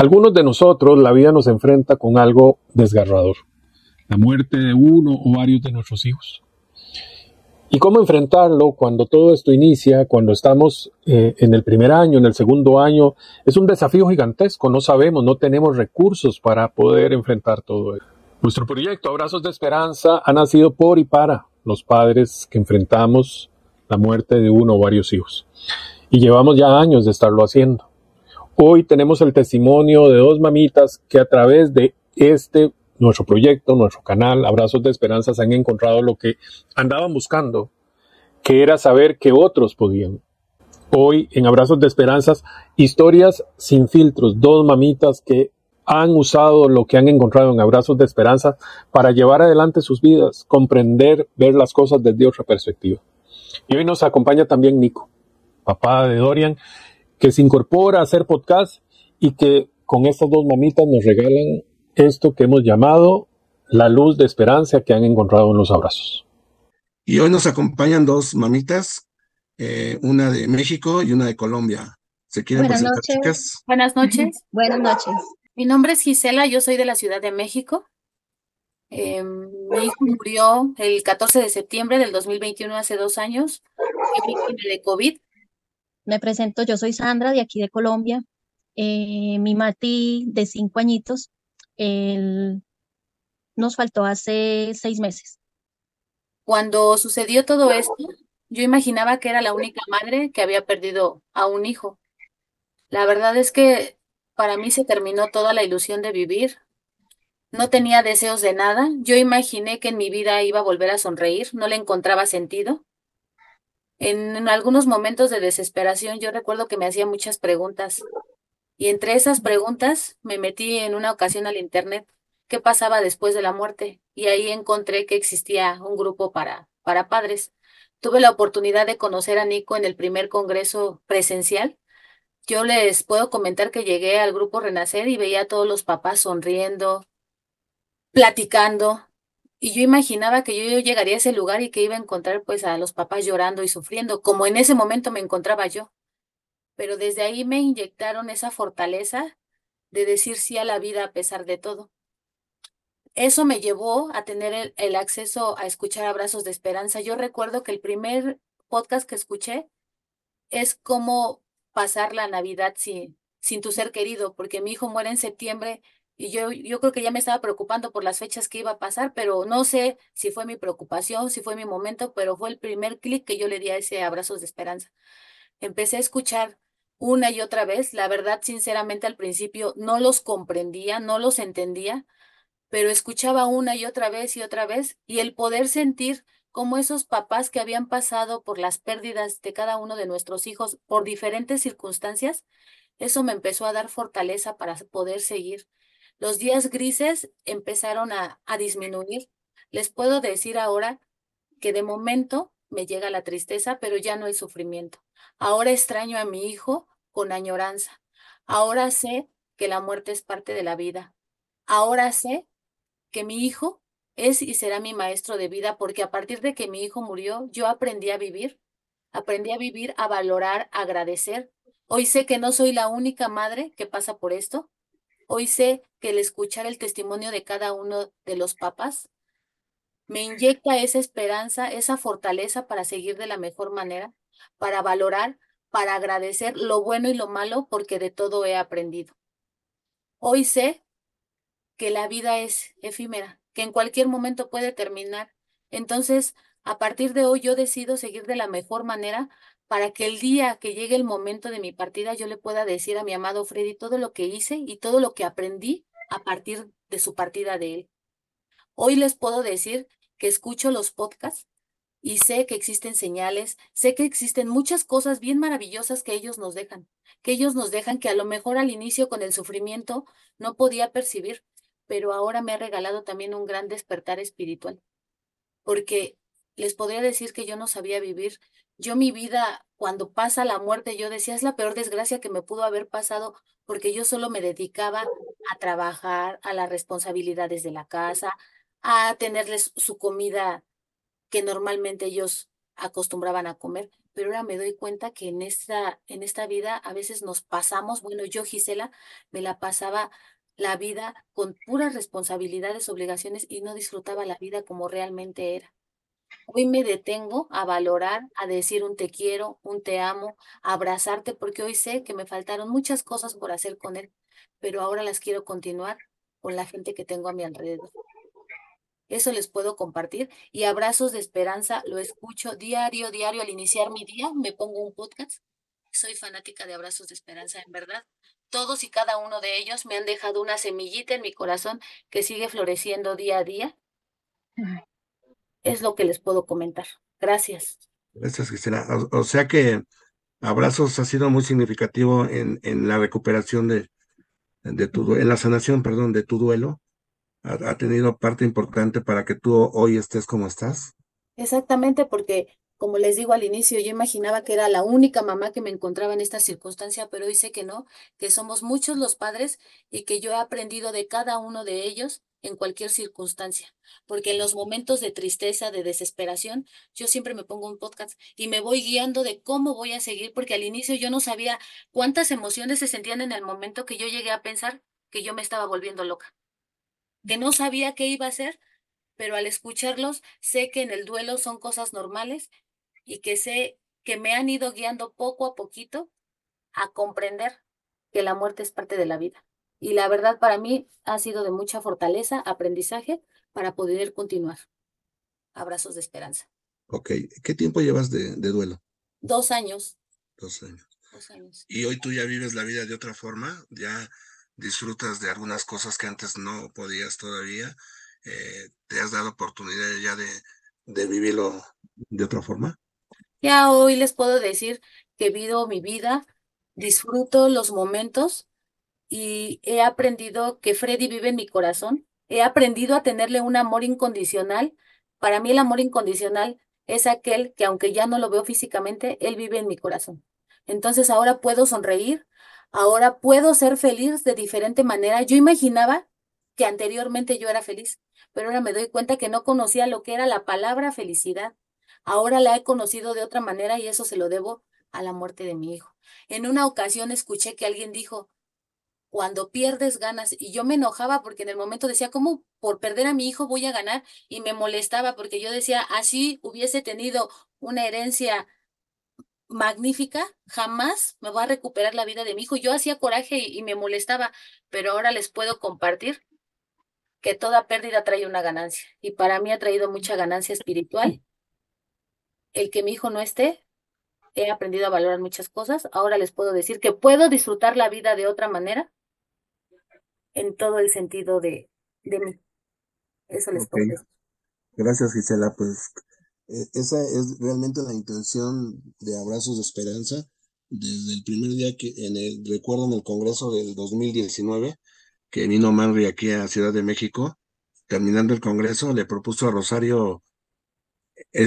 Algunos de nosotros la vida nos enfrenta con algo desgarrador, la muerte de uno o varios de nuestros hijos. ¿Y cómo enfrentarlo cuando todo esto inicia, cuando estamos eh, en el primer año, en el segundo año? Es un desafío gigantesco, no sabemos, no tenemos recursos para poder enfrentar todo esto. Nuestro proyecto Abrazos de Esperanza ha nacido por y para los padres que enfrentamos la muerte de uno o varios hijos. Y llevamos ya años de estarlo haciendo. Hoy tenemos el testimonio de dos mamitas que a través de este nuestro proyecto, nuestro canal, Abrazos de Esperanza, se han encontrado lo que andaban buscando, que era saber que otros podían. Hoy en Abrazos de Esperanzas, historias sin filtros, dos mamitas que han usado lo que han encontrado en Abrazos de Esperanza para llevar adelante sus vidas, comprender, ver las cosas desde otra perspectiva. Y hoy nos acompaña también Nico, papá de Dorian, que se incorpora a hacer podcast y que con estas dos mamitas nos regalan esto que hemos llamado la luz de esperanza que han encontrado en los abrazos. Y hoy nos acompañan dos mamitas, eh, una de México y una de Colombia. ¿Se quieren Buenas presentar, noches. chicas? Buenas noches. Buenas noches. Mi nombre es Gisela, yo soy de la Ciudad de México. Eh, mi hijo murió el 14 de septiembre del 2021, hace dos años, Fue víctima de COVID. Me presento, yo soy Sandra de aquí de Colombia. Eh, mi Mati de cinco añitos, nos faltó hace seis meses. Cuando sucedió todo esto, yo imaginaba que era la única madre que había perdido a un hijo. La verdad es que para mí se terminó toda la ilusión de vivir. No tenía deseos de nada. Yo imaginé que en mi vida iba a volver a sonreír, no le encontraba sentido. En, algunos momentos de desesperación yo recuerdo que me hacía muchas preguntas. Y entre esas preguntas me metí en una ocasión al internet qué pasaba después de la muerte y ahí encontré que existía un grupo para, para padres. Tuve la oportunidad de conocer a Nico en el primer congreso presencial. Yo les puedo comentar que llegué al grupo Renacer y veía a todos los papás sonriendo, platicando, y yo imaginaba que yo llegaría a ese lugar y que iba a encontrar pues a los papás llorando y sufriendo, como en ese momento me encontraba yo. Pero desde ahí me inyectaron esa fortaleza de decir sí a la vida a pesar de todo. Eso me llevó a tener el, el acceso a escuchar abrazos de esperanza. Yo recuerdo que el primer podcast que escuché es cómo pasar la Navidad sin, sin tu ser querido, porque mi hijo muere en septiembre y yo, yo creo que ya me estaba preocupando por las fechas que iba a pasar, pero no sé si fue mi preocupación, si fue mi momento, pero fue el primer clic que yo le di a ese abrazos de esperanza. Empecé a escuchar una y otra vez, la verdad, sinceramente al principio no los comprendía, no los entendía, pero escuchaba una y otra vez y otra vez y el poder sentir cómo esos papás que habían pasado por las pérdidas de cada uno de nuestros hijos por diferentes circunstancias, eso me empezó a dar fortaleza para poder seguir. Los días grises empezaron a, disminuir. Les puedo decir ahora que de momento me llega la tristeza, pero ya no el sufrimiento. Ahora extraño a mi hijo con añoranza. Ahora sé que la muerte es parte de la vida. Ahora sé que mi hijo es y será mi maestro de vida porque a partir de que mi hijo murió, yo aprendí a vivir, aprendí a vivir, a valorar, a agradecer. Hoy sé que no soy la única madre que pasa por esto. Hoy sé que el escuchar el testimonio de cada uno de los papás me inyecta esa esperanza, esa fortaleza para seguir de la mejor manera, para valorar, para agradecer lo bueno y lo malo, porque de todo he aprendido. Hoy sé que la vida es efímera, que en cualquier momento puede terminar. Entonces, a partir de hoy yo decido seguir de la mejor manera para que el día que llegue el momento de mi partida yo le pueda decir a mi amado Freddy todo lo que hice y todo lo que aprendí a partir de su partida de él. Hoy les puedo decir que escucho los podcasts y sé que existen señales, sé que existen muchas cosas bien maravillosas que ellos nos dejan, que ellos nos dejan que a lo mejor al inicio con el sufrimiento no podía percibir, pero ahora me ha regalado también un gran despertar espiritual, porque les podría decir que yo no sabía vivir. Yo mi vida, cuando pasa la muerte, yo decía, es la peor desgracia que me pudo haber pasado, porque yo solo me dedicaba a trabajar, a las responsabilidades de la casa, a tenerles su comida que normalmente ellos acostumbraban a comer, pero ahora me doy cuenta que en esta, en esta vida a veces nos pasamos, bueno, yo Gisela me la pasaba la vida con puras responsabilidades, obligaciones y no disfrutaba la vida como realmente era. Hoy me detengo a valorar, a decir un te quiero, un te amo, a abrazarte, porque hoy sé que me faltaron muchas cosas por hacer con él, pero ahora las quiero continuar con la gente que tengo a mi alrededor. Eso les puedo compartir. Y abrazos de esperanza, lo escucho diario, diario. Al iniciar mi día, me pongo un podcast. Soy fanática de abrazos de esperanza, en verdad. Todos y cada uno de ellos me han dejado una semillita en mi corazón que sigue floreciendo día a día. Es lo que les puedo comentar. Gracias. Gracias, Cristina. O, sea que abrazos ha sido muy significativo en, en la recuperación de, de tu, en la sanación, perdón, de tu duelo ha, tenido parte importante para que tú hoy estés como estás? Exactamente, porque como les digo al inicio, yo imaginaba que era la única mamá que me encontraba en esta circunstancia, pero sé que no, que somos muchos los padres y que yo he aprendido de cada uno de ellos en cualquier circunstancia, porque en los momentos de tristeza, de desesperación, yo siempre me pongo un podcast y me voy guiando de cómo voy a seguir, porque al inicio yo no sabía cuántas emociones se sentían en el momento que yo llegué a pensar que yo me estaba volviendo loca que no sabía qué iba a hacer, pero al escucharlos sé que en el duelo son cosas normales y que sé que me han ido guiando poco a poquito a comprender que la muerte es parte de la vida. Y la verdad para mí ha sido de mucha fortaleza, aprendizaje para poder continuar. Abrazos de esperanza. Ok, ¿qué tiempo llevas de, de duelo? Dos años. Dos años. Dos años. ¿Y hoy tú ya vives la vida de otra forma? ¿Ya disfrutas de algunas cosas que antes no podías todavía, eh, te has dado oportunidad ya de, de vivirlo de otra forma. Ya hoy les puedo decir que vivo mi vida, disfruto los momentos y he aprendido que Freddy vive en mi corazón. He aprendido a tenerle un amor incondicional. Para mí el amor incondicional es aquel que aunque ya no lo veo físicamente, él vive en mi corazón. Entonces ahora puedo sonreír, ahora puedo ser feliz de diferente manera. Yo imaginaba que anteriormente yo era feliz, pero ahora me doy cuenta que no conocía lo que era la palabra felicidad. Ahora la he conocido de otra manera y eso se lo debo a la muerte de mi hijo. En una ocasión escuché que alguien dijo, cuando pierdes ganas, y yo me enojaba porque en el momento decía, ¿cómo por perder a mi hijo voy a ganar? Y me molestaba porque yo decía, así hubiese tenido una herencia magnífica, jamás me va a recuperar la vida de mi hijo. Yo hacía coraje y, me molestaba, pero ahora les puedo compartir que toda pérdida trae una ganancia. Y para mí ha traído mucha ganancia espiritual. El que mi hijo no esté, he aprendido a valorar muchas cosas. Ahora les puedo decir que puedo disfrutar la vida de otra manera en todo el sentido de, de mí. Eso les puedo decir. Gracias, Gisela. Pues e, esa es realmente la intención de Abrazos de Esperanza desde el primer día que en el, recuerdo en el Congreso del 2019 que vino Manri aquí a Ciudad de México, terminando el Congreso, le propuso a Rosario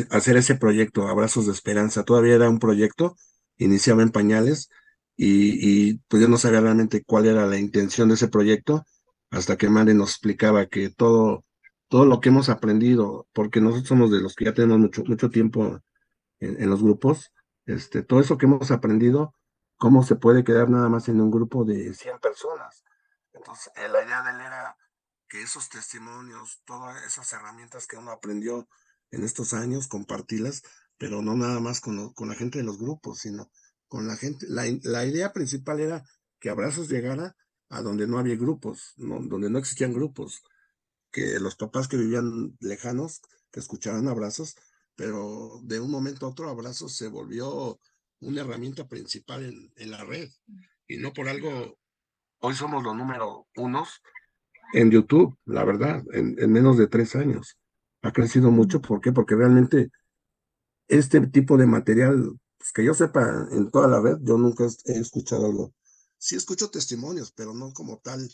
hacer ese proyecto, Abrazos de Esperanza. Todavía era un proyecto, iniciaba en pañales y, y pues yo no sabía realmente cuál era la intención de ese proyecto hasta que Manri nos explicaba que todo todo lo que hemos aprendido, porque nosotros somos de los que ya tenemos mucho, mucho tiempo en, los grupos, este, todo eso que hemos aprendido, cómo se puede quedar nada más en un grupo de 100 personas. Entonces, eh, la idea de él era que esos testimonios, todas esas herramientas que uno aprendió en estos años, compartirlas, pero no nada más con, con la gente de los grupos, sino con la gente. La, la, idea principal era que Abrazos llegara a donde no había grupos, donde no existían grupos, que los papás que vivían lejanos, que escuchaban abrazos, pero de un momento a otro abrazos se volvió una herramienta principal en, en la red. Y no por algo, hoy somos los número unos en YouTube, la verdad, en, en menos de tres años. Ha crecido mucho, ¿por qué? Porque realmente este tipo de material, pues que yo sepa, en toda la red, yo nunca he escuchado algo. Sí escucho testimonios, pero no como tal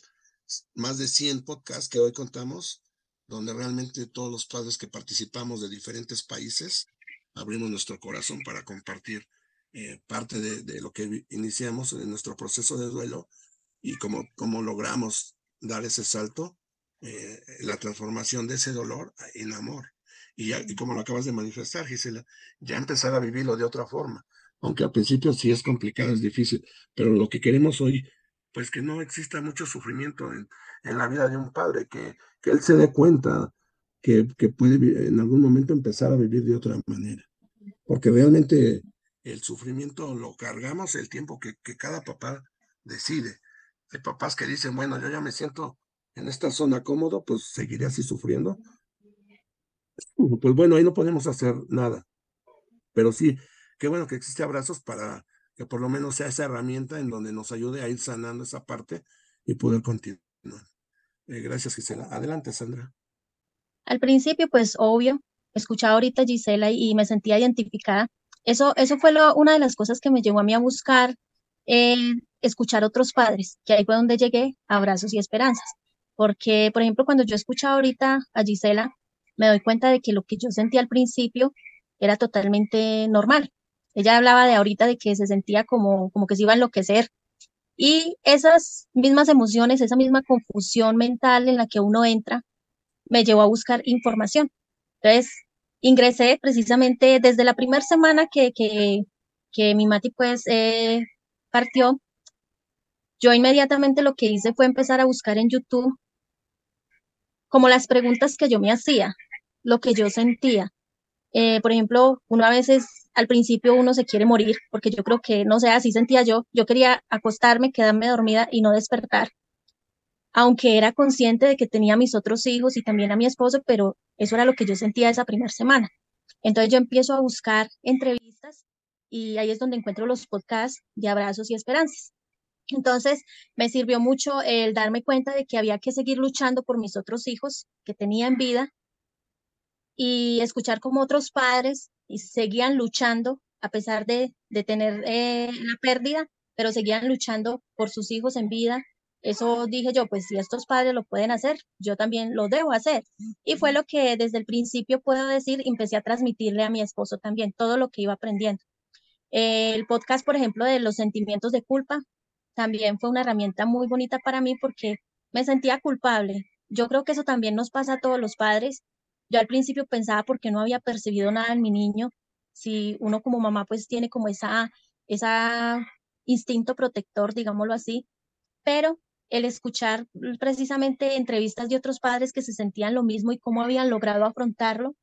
más de 100 podcasts que hoy contamos, donde realmente todos los padres que participamos de diferentes países abrimos nuestro corazón para compartir eh, parte de, lo que iniciamos en nuestro proceso de duelo y cómo, cómo logramos dar ese salto, eh, la transformación de ese dolor en amor. y, y como lo acabas de manifestar, Gisela, ya empezar a vivirlo de otra forma. Aunque al principio sí es complicado, es difícil, pero lo que queremos hoy, pues que no exista mucho sufrimiento en, en la vida de un padre, que, que él se dé cuenta que, que puede en algún momento empezar a vivir de otra manera. Porque realmente el sufrimiento lo cargamos el tiempo que, que cada papá decide. Hay papás que dicen, bueno, yo ya me siento en esta zona cómodo, pues seguiré así sufriendo. Pues bueno, ahí no podemos hacer nada. Pero sí, qué bueno que existe abrazos para que por lo menos sea esa herramienta en donde nos ayude a ir sanando esa parte y poder continuar. Eh, gracias, Gisela. Adelante, Sandra. Al principio, pues obvio, escuchaba ahorita Gisela y, me sentía identificada. Eso, eso fue lo, una de las cosas que me llevó a mí a buscar eh, escuchar otros padres, que ahí fue donde llegué abrazos y esperanzas. Porque, por ejemplo, cuando yo escuchaba ahorita a Gisela, me doy cuenta de que lo que yo sentía al principio era totalmente normal. Ella hablaba de ahorita de que se sentía como, como que se iba a enloquecer. Y esas mismas emociones, esa misma confusión mental en la que uno entra, me llevó a buscar información. Entonces, ingresé precisamente desde la primera semana que, que, que mi Mati pues eh, partió, yo inmediatamente lo que hice fue empezar a buscar en YouTube como las preguntas que yo me hacía, lo que yo sentía. Eh, por ejemplo, uno a veces al principio uno se quiere morir, porque yo creo que, no sé, así sentía yo. Yo quería acostarme, quedarme dormida y no despertar. Aunque era consciente de que tenía a mis otros hijos y también a mi esposo, pero eso era lo que yo sentía esa primera semana. Entonces yo empiezo a buscar entrevistas y ahí es donde encuentro los podcasts de abrazos y esperanzas. Entonces, me sirvió mucho el darme cuenta de que había que seguir luchando por mis otros hijos que tenía en vida y escuchar como otros padres y seguían luchando a pesar de, tener eh, la pérdida, pero seguían luchando por sus hijos en vida. Eso dije yo, pues si estos padres lo pueden hacer, yo también lo debo hacer. Y fue lo que desde el principio puedo decir, empecé a transmitirle a mi esposo también, todo lo que iba aprendiendo. el podcast, por ejemplo, de los sentimientos de culpa, también fue una herramienta muy bonita para mí porque me sentía culpable. Yo creo que eso también nos pasa a todos los padres. Yo al principio pensaba porque no había percibido nada en mi niño. Si uno como mamá pues tiene como esa, esa instinto protector, digámoslo así, pero el escuchar precisamente entrevistas de otros padres que se sentían lo mismo y cómo habían logrado afrontarlo,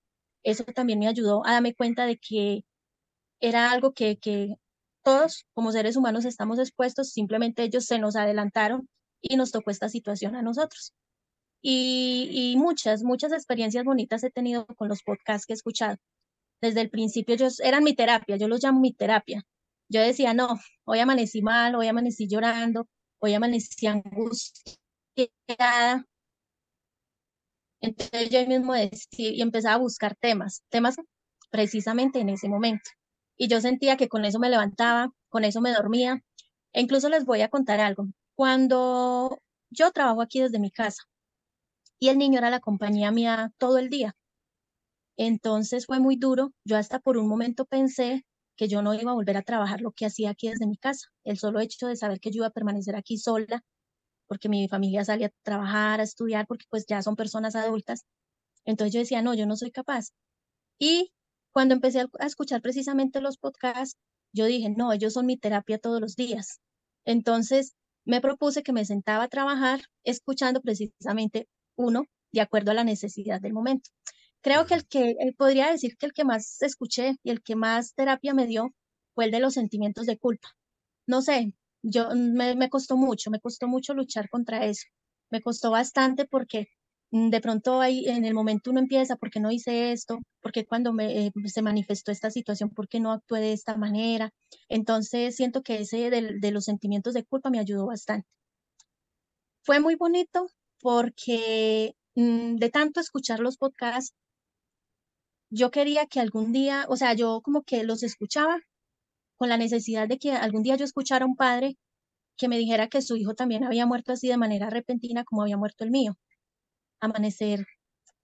eso también me ayudó a darme cuenta de que era algo que, que todos como seres humanos estamos expuestos, simplemente ellos se nos adelantaron y nos tocó esta situación a nosotros. Y, muchas, muchas experiencias bonitas he tenido con los podcasts que he escuchado. Desde el principio ellos eran mi terapia, yo los llamo mi terapia. Yo decía, no, hoy amanecí mal, hoy amanecí llorando, hoy amanecí angustiada. Entonces yo mismo decía, y empezaba a buscar temas, temas precisamente en ese momento y yo sentía que con eso me levantaba, con eso me dormía. E incluso les voy a contar algo. Cuando yo trabajo aquí desde mi casa y el niño era la compañía mía todo el día, entonces fue muy duro. Yo hasta por un momento pensé que yo no iba a volver a trabajar lo que hacía aquí desde mi casa. El solo hecho de saber que yo iba a permanecer aquí sola, porque mi familia salía a trabajar, a estudiar, porque pues ya son personas adultas. Entonces yo decía, no, yo no soy capaz. Y cuando empecé a escuchar precisamente los podcasts, yo dije, no, ellos son mi terapia todos los días. Entonces me propuse que me sentaba a trabajar escuchando precisamente uno de acuerdo a la necesidad del momento. Creo que el que eh, podría decir que el que más escuché y el que más terapia me dio fue el de los sentimientos de culpa. No sé, yo me, me costó mucho, me costó mucho luchar contra eso. Me costó bastante porque de pronto ahí en el momento uno empieza, ¿por qué no hice esto? ¿Por qué cuando me, eh, se manifestó esta situación, por qué no actué de esta manera? Entonces siento que ese de, los sentimientos de culpa me ayudó bastante. Fue muy bonito porque mm, de tanto escuchar los podcasts, yo quería que algún día, o sea, yo como que los escuchaba con la necesidad de que algún día yo escuchara a un padre que me dijera que su hijo también había muerto así de manera repentina como había muerto el mío amanecer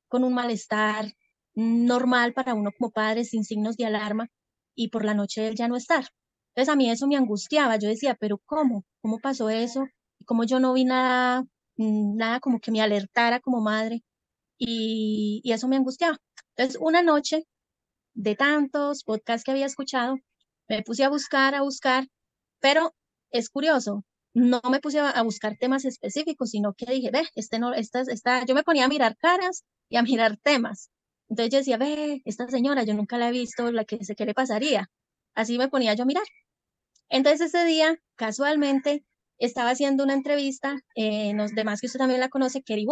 con un malestar normal para uno como padre, sin signos de alarma, y por la noche él ya no estar. Entonces a mí eso me angustiaba, yo decía, pero ¿cómo? ¿Cómo pasó eso? Y como yo no vi nada, mm, nada como que me alertara como madre, y, y eso me angustiaba. Entonces, una noche de tantos podcasts que había escuchado, me puse a buscar, a buscar, pero es curioso, no me puse a, buscar temas específicos, sino que dije, ve, este no, esta, esta, yo me ponía a mirar caras y a mirar temas. Entonces yo decía, ve, esta señora, yo nunca la he visto, la que sé qué le pasaría. Así me ponía yo a mirar. Entonces ese día, casualmente, estaba haciendo una entrevista, eh, los demás que usted también la conoce, Kerry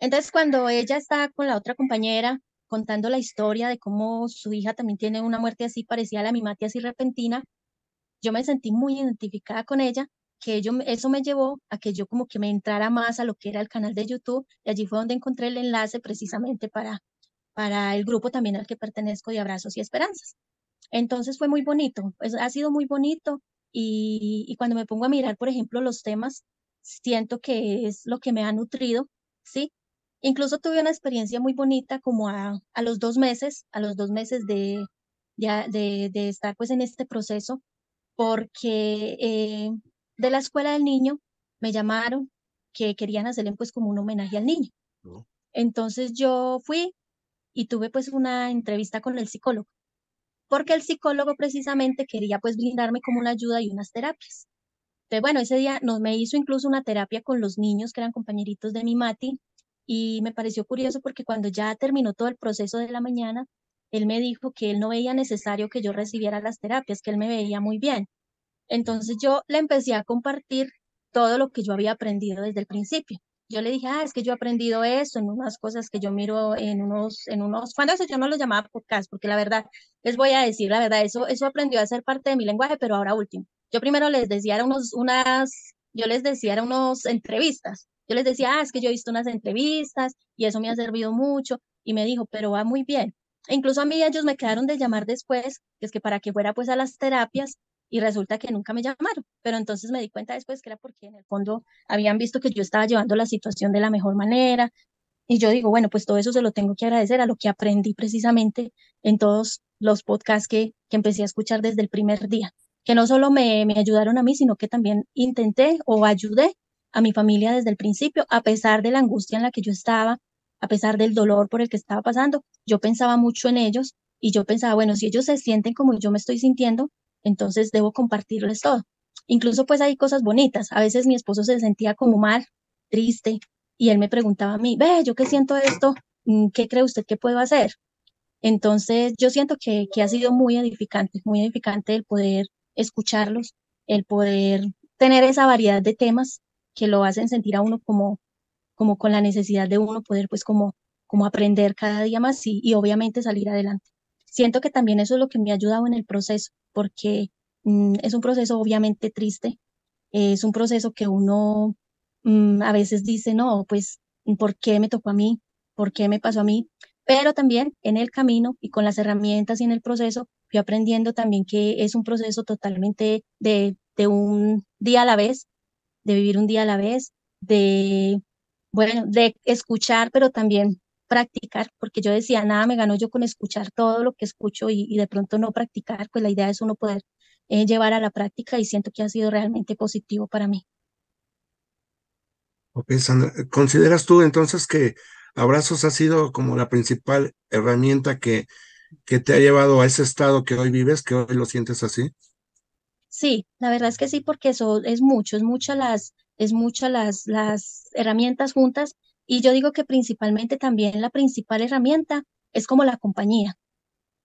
Entonces cuando ella está con la otra compañera contando la historia de cómo su hija también tiene una muerte así parecida a la mimati, así repentina, yo me sentí muy identificada con ella, que yo, eso me llevó a que yo como que me entrara más a lo que era el canal de YouTube y allí fue donde encontré el enlace precisamente para, para el grupo también al que pertenezco de Abrazos y Esperanzas. Entonces fue muy bonito, pues, ha sido muy bonito y, y cuando me pongo a mirar, por ejemplo, los temas, siento que es lo que me ha nutrido, ¿sí? Incluso tuve una experiencia muy bonita como a, a los dos meses, a los dos meses de, de, de, estar pues en este proceso, porque eh, de la escuela del niño me llamaron que querían hacerle pues como un homenaje al niño. Oh. Entonces yo fui y tuve pues una entrevista con el psicólogo, porque el psicólogo precisamente quería pues brindarme como una ayuda y unas terapias. Entonces, bueno, ese día nos me hizo incluso una terapia con los niños que eran compañeritos de mi Mati y me pareció curioso porque cuando ya terminó todo el proceso de la mañana, él me dijo que él no veía necesario que yo recibiera las terapias, que él me veía muy bien. Entonces yo le empecé a compartir todo lo que yo había aprendido desde el principio. Yo le dije, ah, es que yo he aprendido eso en unas cosas que yo miro en unos, en unos, cuando eso yo no lo llamaba podcast, porque la verdad, les voy a decir la verdad, eso, eso aprendió a ser parte de mi lenguaje, pero ahora último. Yo primero les decía, era unos, unas, yo les decía, era unos entrevistas. Yo les decía, ah, es que yo he visto unas entrevistas y eso me ha servido mucho. Y me dijo, pero va muy bien. Incluso a mí ellos me quedaron de llamar después, que es que para que fuera pues a las terapias y resulta que nunca me llamaron. Pero entonces me di cuenta después que era porque en el fondo habían visto que yo estaba llevando la situación de la mejor manera. Y yo digo, bueno, pues todo eso se lo tengo que agradecer a lo que aprendí precisamente en todos los podcasts que, que empecé a escuchar desde el primer día, que no solo me, me ayudaron a mí, sino que también intenté o ayudé a mi familia desde el principio, a pesar de la angustia en la que yo estaba, a pesar del dolor por el que estaba pasando, yo pensaba mucho en ellos y yo pensaba, bueno, si ellos se sienten como yo me estoy sintiendo, entonces debo compartirles todo. Incluso pues hay cosas bonitas. A veces mi esposo se sentía como mal, triste, y él me preguntaba a mí, ve, yo que siento esto, mm, ¿qué cree usted que puedo hacer? Entonces yo siento que, que ha sido muy edificante, muy edificante el poder escucharlos, el poder tener esa variedad de temas que lo hacen sentir a uno como, como con la necesidad de uno poder pues como, como aprender cada día más y, y obviamente salir adelante. Siento que también eso es lo que me ha ayudado en el proceso, porque mm, es un proceso obviamente triste, es un proceso que uno mm, a veces dice, no, pues, ¿por qué me tocó a mí? ¿Por qué me pasó a mí? Pero también en el camino y con las herramientas y en el proceso fui aprendiendo también que es un proceso totalmente de, de un día a la vez, de vivir un día a la vez, de, bueno, de escuchar, pero también practicar, porque yo decía, nada me gano yo con escuchar todo lo que escucho y, de pronto no practicar, pues la idea es uno poder eh, llevar a la práctica y siento que ha sido realmente positivo para mí. Ok, Sandra, ¿consideras tú entonces que Abrazos ha sido como la principal herramienta que, que te ha llevado a ese estado que hoy vives, que hoy lo sientes así? Sí, la verdad es que sí, porque eso es mucho, es muchas las, es muchas las, las herramientas juntas y yo digo que principalmente también la principal herramienta es como la compañía.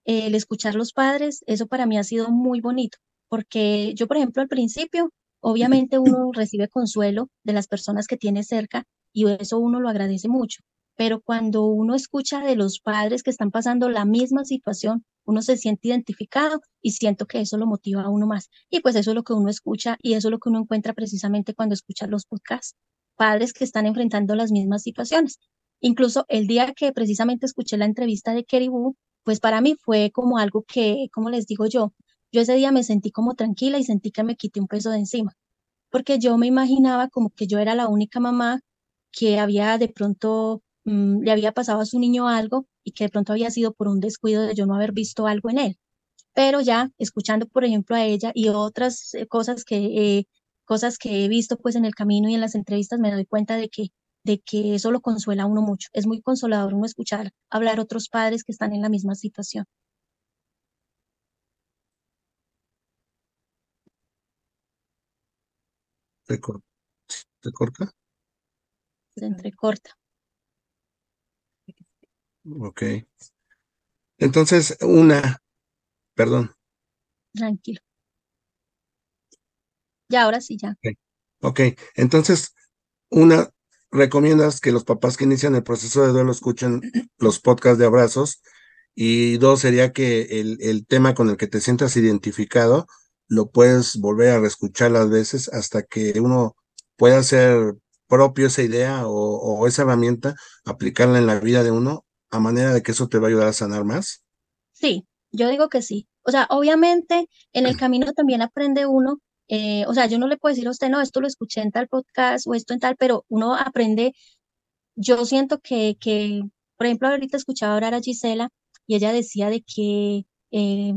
El escuchar los padres, eso para mí ha sido muy bonito, porque yo, por ejemplo, al principio, obviamente uno recibe consuelo de las personas que tiene cerca y eso uno lo agradece mucho, pero cuando uno escucha de los padres que están pasando la misma situación, uno se siente identificado y siento que eso lo motiva a uno más. Y pues eso es lo que uno escucha y eso es lo que uno encuentra precisamente cuando escucha los podcasts. Padres que están enfrentando las mismas situaciones. Incluso el día que precisamente escuché la entrevista de Kerry pues para mí fue como algo que, como les digo yo, yo ese día me sentí como tranquila y sentí que me quité un peso de encima, porque yo me imaginaba como que yo era la única mamá que había de pronto Mm, le había pasado a su niño algo y que de pronto había sido por un descuido de yo no haber visto algo en él. Pero ya escuchando, por ejemplo, a ella y otras eh, cosas que, eh, cosas que he visto pues en el camino y en las entrevistas, me doy cuenta de que de que eso lo consuela a uno mucho. Es muy consolador uno escuchar hablar otros padres que están en la misma situación. ¿Se corta? Se entrecorta. Ok. Entonces, una, perdón. Tranquilo. Ya, ahora sí, ya. Ok, entonces, una, recomiendas que los papás que inician el proceso de duelo escuchen los podcasts de abrazos. Y dos, sería que el, el tema con el que te sientas identificado lo puedes volver a reescuchar las veces hasta que uno pueda hacer propio esa idea o, o, esa herramienta, aplicarla en la vida de uno, a manera de que eso te va a ayudar a sanar más. Sí, yo digo que sí. O sea, obviamente en el camino también aprende uno eh, o sea, yo no le puedo decir a usted, no, esto lo escuché en tal podcast o esto en tal, pero uno aprende, yo siento que, que por ejemplo, ahorita escuchaba hablar a Gisela y ella decía de que eh,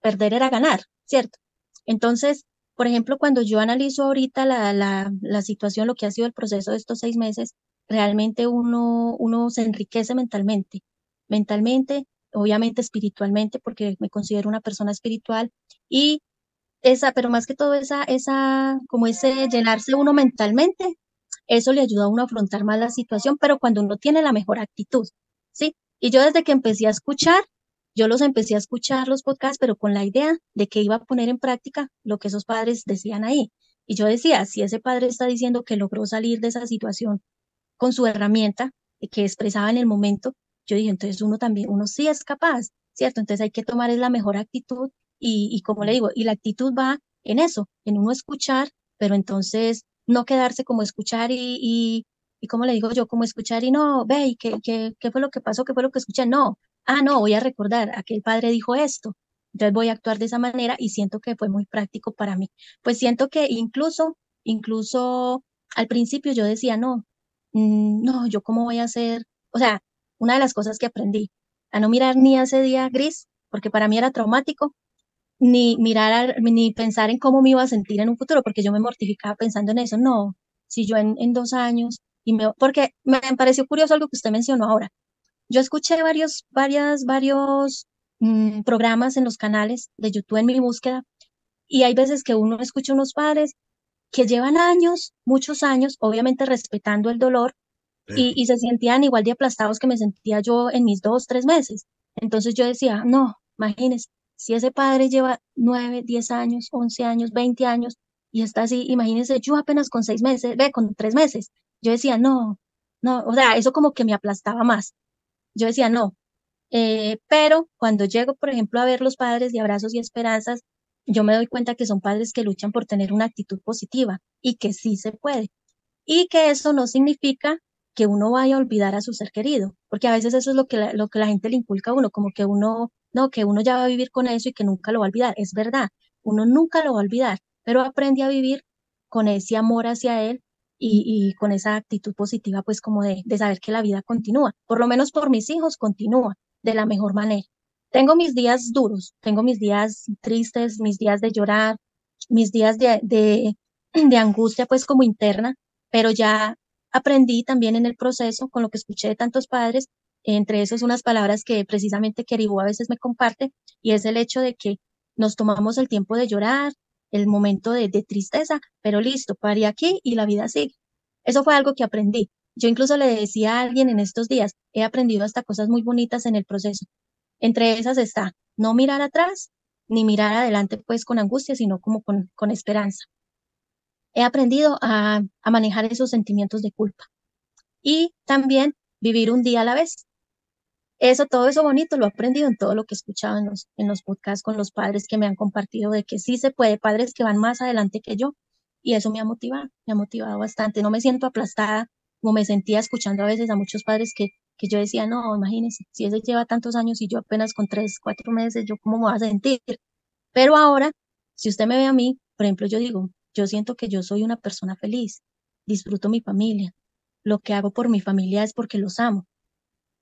perder era ganar, ¿cierto? Entonces, por ejemplo, cuando yo analizo ahorita la, la, la situación, lo que ha sido el proceso de estos seis meses, realmente uno, uno se enriquece mentalmente, mentalmente, obviamente espiritualmente, porque me considero una persona espiritual, y esa, pero más que todo esa, esa, como ese llenarse uno mentalmente, eso le ayuda a uno a afrontar más la situación, pero cuando uno tiene la mejor actitud, ¿sí? Y yo desde que empecé a escuchar, yo los empecé a escuchar los podcasts, pero con la idea de que iba a poner en práctica lo que esos padres decían ahí. Y yo decía, si ese padre está diciendo que logró salir de esa situación con su herramienta que expresaba en el momento, yo dije, entonces uno también, uno sí es capaz, ¿cierto? Entonces hay que tomar la mejor actitud y, como le digo, y la actitud va en eso, en uno escuchar, pero entonces no quedarse como escuchar y, y, y como le digo yo, como escuchar y no, ve, qué, qué, qué fue lo que pasó? ¿Qué fue lo que escuché? No, ah, no, voy a recordar, aquel padre dijo esto, entonces voy a actuar de esa manera y siento que fue muy práctico para mí. Pues siento que incluso, incluso al principio yo decía, no, no, yo cómo voy a hacer, o sea, una de las cosas que aprendí, a no mirar ni ese día gris, porque para mí era traumático, ni mirar, ni pensar en cómo me iba a sentir en un futuro, porque yo me mortificaba pensando en eso. No, si yo en, dos años, y me, porque me pareció curioso algo que usted mencionó ahora. Yo escuché varios, varias, varios mm, programas en los canales de YouTube en mi búsqueda, y hay veces que uno escucha unos padres que llevan años, muchos años, obviamente respetando el dolor, y, y se sentían igual de aplastados que me sentía yo en mis dos, tres meses. Entonces yo decía, no, imagínese, si ese padre lleva nueve, diez años, once años, veinte años y está así, imagínense, yo apenas con seis meses, ve, con tres meses, yo decía, no, no, o sea, eso como que me aplastaba más. Yo decía, no. Eh, pero cuando llego, por ejemplo, a ver los padres de abrazos y esperanzas, yo me doy cuenta que son padres que luchan por tener una actitud positiva y que sí se puede. Y que eso no significa que uno vaya a olvidar a su ser querido, porque a veces eso es lo que la, lo que la gente le inculca a uno, como que uno no, que uno ya va a vivir con eso y que nunca lo va a olvidar. Es verdad, uno nunca lo va a olvidar, pero aprende a vivir con ese amor hacia él y, con esa actitud positiva, pues como de, de saber que la vida continúa. Por lo menos por mis hijos continúa de la mejor manera. Tengo mis días duros, tengo mis días tristes, mis días de llorar, mis días de, de, de angustia, pues como interna, pero ya aprendí también en el proceso, con lo que escuché de tantos padres, entre esos unas palabras que precisamente Keribú a veces me comparte y es el hecho de que nos tomamos el tiempo de llorar, el momento de, tristeza, pero listo, paré aquí y la vida sigue. Eso fue algo que aprendí. Yo incluso le decía a alguien en estos días, he aprendido hasta cosas muy bonitas en el proceso. Entre esas está no mirar atrás ni mirar adelante pues con angustia, sino como con, con esperanza. He aprendido a, a manejar esos sentimientos de culpa y también vivir un día a la vez. Eso, todo eso bonito lo he aprendido en todo lo que he escuchado en los, en los podcasts con los padres que me han compartido de que sí se puede, padres que van más adelante que yo. Y eso me ha motivado, me ha motivado bastante. No me siento aplastada como me sentía escuchando a veces a muchos padres que, que yo decía, no, imagínense, si ese lleva tantos años y yo apenas con tres, cuatro meses, yo cómo me voy a sentir. Pero ahora, si usted me ve a mí, por ejemplo, yo digo, yo siento que yo soy una persona feliz, disfruto mi familia, lo que hago por mi familia es porque los amo.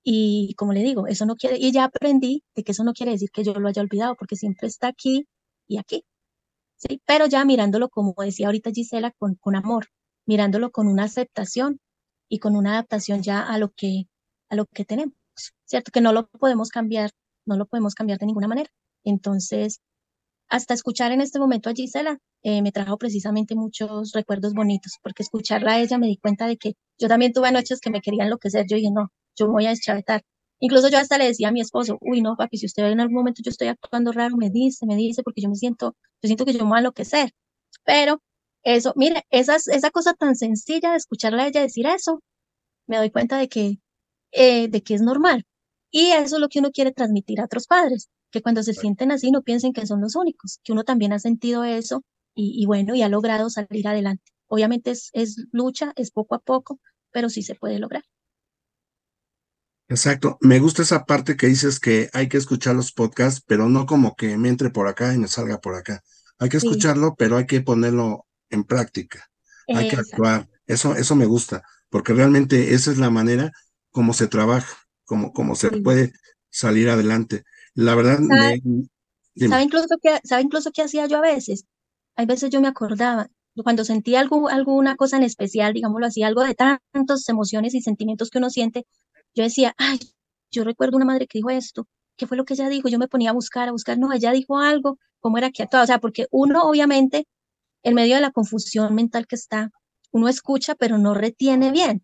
Y como le digo, eso no quiere, y ya aprendí de que eso no quiere decir que yo lo haya olvidado, porque siempre está aquí y aquí. ¿sí? Pero ya mirándolo, como decía ahorita Gisela, con, con amor, mirándolo con una aceptación y con una adaptación ya a lo que, a lo que tenemos, ¿cierto? Que no lo podemos cambiar, no lo podemos cambiar de ninguna manera. Entonces, hasta escuchar en este momento a Gisela eh, me trajo precisamente muchos recuerdos bonitos, porque escucharla a ella me di cuenta de que yo también tuve noches que me quería enloquecer, yo dije, no, yo voy a deschavetar. Incluso yo hasta le decía a mi esposo, uy, no, papi, si usted ve en algún momento yo estoy actuando raro, me dice, me dice, porque yo me siento, yo siento que yo me voy a enloquecer. Pero eso, mire, esa, esa cosa tan sencilla de escucharla a ella decir eso, me doy cuenta de que, eh, de que es normal. Y eso es lo que uno quiere transmitir a otros padres, que cuando se sienten así no piensen que son los únicos, que uno también ha sentido eso y, bueno, y ha logrado salir adelante. Obviamente es, es lucha, es poco a poco, pero sí se puede lograr. Exacto. Me gusta esa parte que dices que hay que escuchar los podcasts, pero no como que me entre por acá y me salga por acá. Hay que escucharlo, pero hay que ponerlo en práctica. Hay que actuar. Eso, eso me gusta, porque realmente esa es la manera como se trabaja, como, como se puede salir adelante. La verdad, ¿Sabe, ¿sabe incluso qué sabe incluso qué hacía yo a veces? Hay veces yo me acordaba, cuando sentía algo, alguna cosa en especial, digámoslo así, algo de tantas emociones y sentimientos que uno siente, yo decía, ay, yo recuerdo una madre que dijo esto, ¿qué fue lo que ella dijo? Yo me ponía a buscar, a buscar, no, ella dijo algo, ¿cómo era que actuaba? O sea, porque uno obviamente, en medio de la confusión mental que está, uno escucha, pero no retiene bien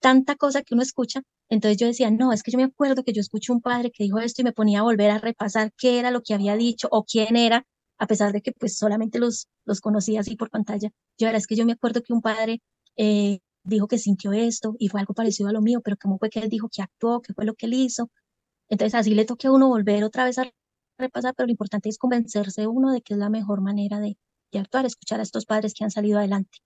tanta cosa que uno escucha. Entonces yo decía, no, es que yo me acuerdo que yo escuché un padre que dijo esto y me ponía a volver a repasar qué era lo que había dicho o quién era, a pesar de que pues solamente los, los conocía así por pantalla. Yo era, es que yo me acuerdo que un padre eh, dijo que sintió esto y fue algo parecido a lo mío, pero cómo fue que él dijo que actuó, qué fue lo que él hizo. Entonces así le toque a uno volver otra vez a repasar, pero lo importante es convencerse uno de que es la mejor manera de, de actuar, escuchar a estos padres que han salido adelante.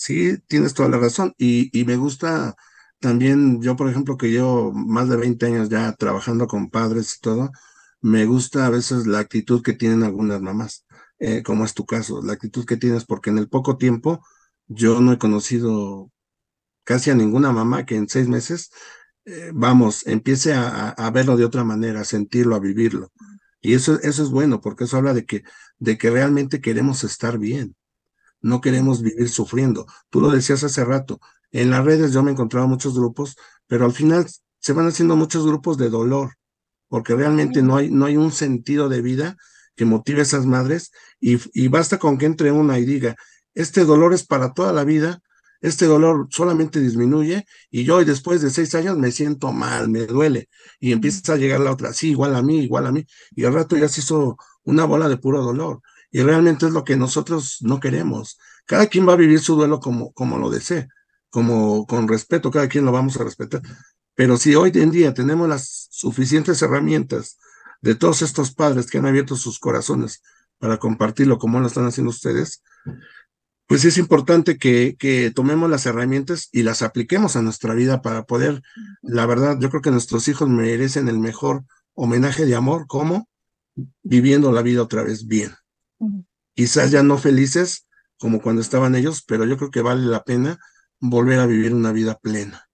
Sí, tienes toda la razón. Y, me gusta también, yo por ejemplo, que llevo más de 20 años ya trabajando con padres y todo, me gusta a veces la actitud que tienen algunas mamás, eh, como es tu caso, la actitud que tienes, porque en el poco tiempo yo no he conocido casi a ninguna mamá que en seis meses, eh, vamos, empiece a, a, verlo de otra manera, a sentirlo, a vivirlo. Y eso, eso es bueno, porque eso habla de que, de que realmente queremos estar bien. No queremos vivir sufriendo. Tú lo decías hace rato. En las redes yo me he encontrado muchos grupos, pero al final se van haciendo muchos grupos de dolor, porque realmente no hay, no hay un sentido de vida que motive a esas madres y, y basta con que entre una y diga, este dolor es para toda la vida, este dolor solamente disminuye y yo después de seis años me siento mal, me duele y empieza a llegar la otra, sí, igual a mí, igual a mí y al rato ya se hizo una bola de puro dolor y realmente es lo que nosotros no queremos. Cada quien va a vivir su duelo como, como lo desee, como con respeto, cada quien lo vamos a respetar. Pero si hoy en día tenemos las suficientes herramientas de todos estos padres que han abierto sus corazones para compartirlo como lo están haciendo ustedes, pues es importante que, que, tomemos las herramientas y las apliquemos a nuestra vida para poder, la verdad, yo creo que nuestros hijos merecen el mejor homenaje de amor, como viviendo la vida otra vez bien. Quizás ya no felices como cuando estaban ellos, pero yo creo que vale la pena volver a vivir una vida plena.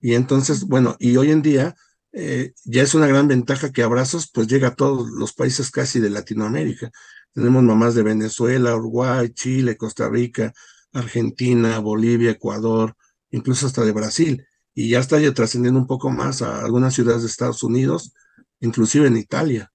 Y entonces, bueno, y hoy en día eh, ya es una gran ventaja que Abrazos pues llega a todos los países casi de Latinoamérica. Tenemos mamás de Venezuela, Uruguay, Chile, Costa Rica, Argentina, Bolivia, Ecuador, incluso hasta de Brasil. Y ya está ya trascendiendo un poco más a algunas ciudades de Estados Unidos, inclusive en Italia.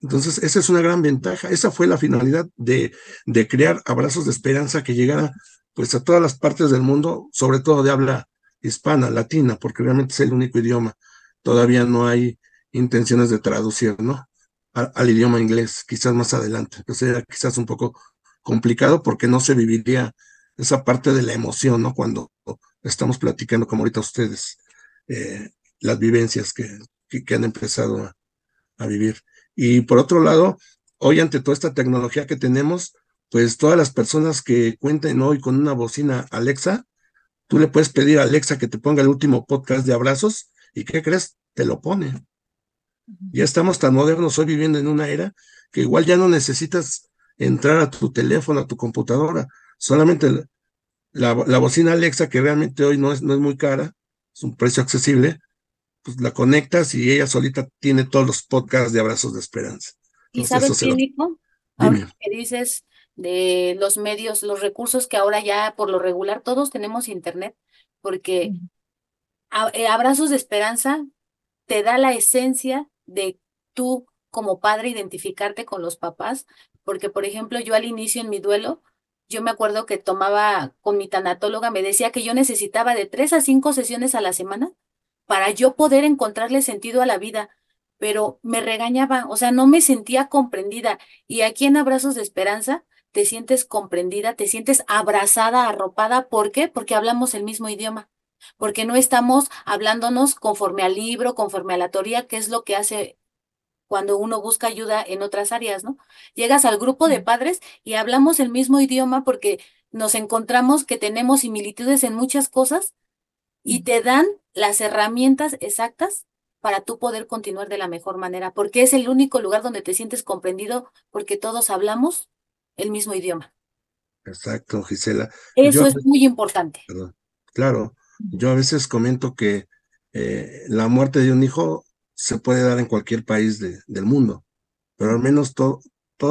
Entonces, esa es una gran ventaja. Esa fue la finalidad de, de crear abrazos de esperanza que llegara pues a todas las partes del mundo, sobre todo de habla hispana, latina, porque realmente es el único idioma. Todavía no hay intenciones de traducir, ¿no? Al, idioma inglés, quizás más adelante. Entonces era quizás un poco complicado porque no se viviría esa parte de la emoción, ¿no? Cuando estamos platicando, como ahorita ustedes, eh, las vivencias que, que, han empezado a, a vivir. Y por otro lado, hoy ante toda esta tecnología que tenemos, pues todas las personas que cuenten hoy con una bocina Alexa, tú le puedes pedir a Alexa que te ponga el último podcast de abrazos y ¿qué crees? Te lo pone. Ya estamos tan modernos hoy viviendo en una era que igual ya no necesitas entrar a tu teléfono, a tu computadora, solamente la, la bocina Alexa, que realmente hoy no es, no es muy cara, es un precio accesible, pues la conectas y ella solita tiene todos los podcasts de Abrazos de Esperanza. ¿Y sabes qué, Nico? Ahora que dices de los medios, los recursos que ahora ya por lo regular todos tenemos internet, porque eh, abrazos de esperanza te da la esencia de tú como padre identificarte con los papás, porque por ejemplo yo al inicio en mi duelo, yo me acuerdo que tomaba con mi tanatóloga, me decía que yo necesitaba de tres a cinco sesiones a la semana para yo poder encontrarle sentido a la vida, pero me regañaba, o sea, no me sentía comprendida. Y aquí en Abrazos de Esperanza te sientes comprendida, te sientes abrazada, arropada. ¿Por qué? Porque hablamos el mismo idioma, porque no estamos hablándonos conforme al libro, conforme a la teoría, que es lo que hace cuando uno busca ayuda en otras áreas, ¿no? Llegas al grupo de padres y hablamos el mismo idioma porque nos encontramos que tenemos similitudes en muchas cosas y te dan las herramientas exactas para tú poder continuar de la mejor manera, porque es el único lugar donde te sientes comprendido porque todos hablamos el mismo idioma. Exacto, Gisela. Eso es muy importante. Claro, yo a veces comento que eh, la muerte de un hijo se puede dar en cualquier país del mundo, pero al menos todos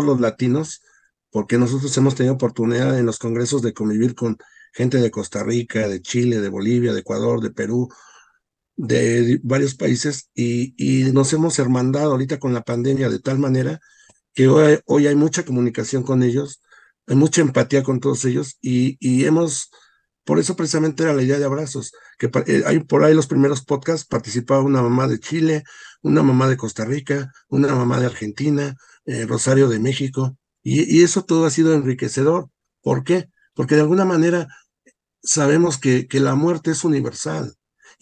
los latinos, porque nosotros hemos tenido oportunidad en los congresos de convivir con gente de Costa Rica, de Chile, de Bolivia, de Ecuador, de Perú, de varios países, y, y nos hemos hermandado ahorita con la pandemia de tal manera que hoy, hoy hay mucha comunicación con ellos, hay mucha empatía con todos ellos, y, y hemos por eso precisamente era la idea de abrazos, que eh, hay por ahí los primeros podcasts participaba una mamá de Chile, una mamá de Costa Rica, una mamá de Argentina, eh, Rosario de México, y, eso todo ha sido enriquecedor. ¿Por qué? Porque de alguna manera sabemos que, que la muerte es universal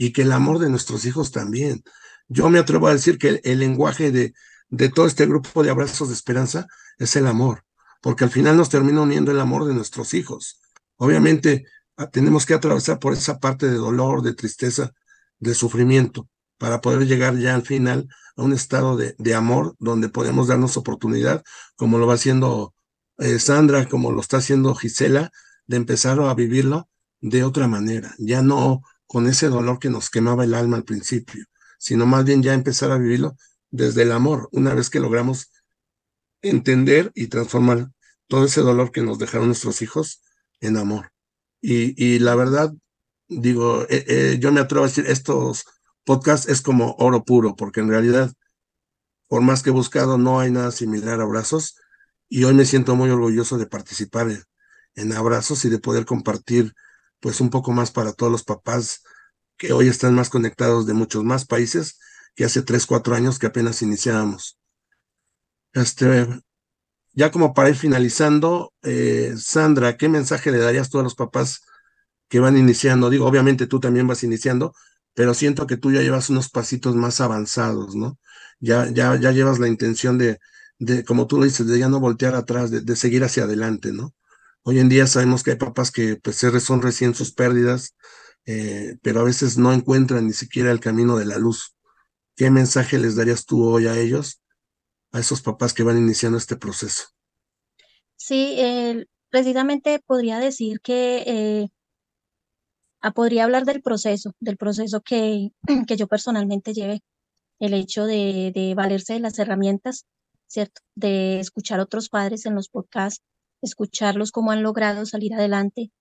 y que el amor de nuestros hijos también. Yo me atrevo a decir que el, lenguaje de, de todo este grupo de abrazos de esperanza es el amor, porque al final nos termina uniendo el amor de nuestros hijos. Obviamente Ah, tenemos que atravesar por esa parte de dolor, de tristeza, de sufrimiento, para poder llegar ya al final a un estado de, de amor donde podemos darnos oportunidad, como lo va haciendo eh, Sandra, como lo está haciendo Gisela, de empezar a vivirlo de otra manera, ya no con ese dolor que nos quemaba el alma al principio, sino más bien ya empezar a vivirlo desde el amor, una vez que logramos entender y transformar todo ese dolor que nos dejaron nuestros hijos en amor. Y, la verdad, digo, eh, eh, yo me atrevo a decir, estos podcasts es como oro puro, porque en realidad, por más que he buscado, no hay nada similar a Abrazos. Y hoy me siento muy orgulloso de participar en, Abrazos y de poder compartir, pues, un poco más para todos los papás que hoy están más conectados de muchos más países que hace tres, cuatro años que apenas iniciábamos. Este, ya como para ir finalizando, eh, Sandra, ¿qué mensaje le darías tú a los papás que van iniciando? Digo, obviamente tú también vas iniciando, pero siento que tú ya llevas unos pasitos más avanzados, ¿no? Ya, ya, ya llevas la intención de, de, como tú lo dices, de ya no voltear atrás, de, seguir hacia adelante, ¿no? Hoy en día sabemos que hay papás que pues son recién sus pérdidas, eh, pero a veces no encuentran ni siquiera el camino de la luz. ¿Qué mensaje les darías tú hoy a ellos a esos papás que van iniciando este proceso? Sí, precisamente podría decir que eh, ah, podría hablar del proceso, del proceso que, que yo personalmente llevé, el hecho de, de, valerse de las herramientas, ¿cierto? De escuchar a otros padres en los podcasts, escucharlos cómo han logrado salir adelante.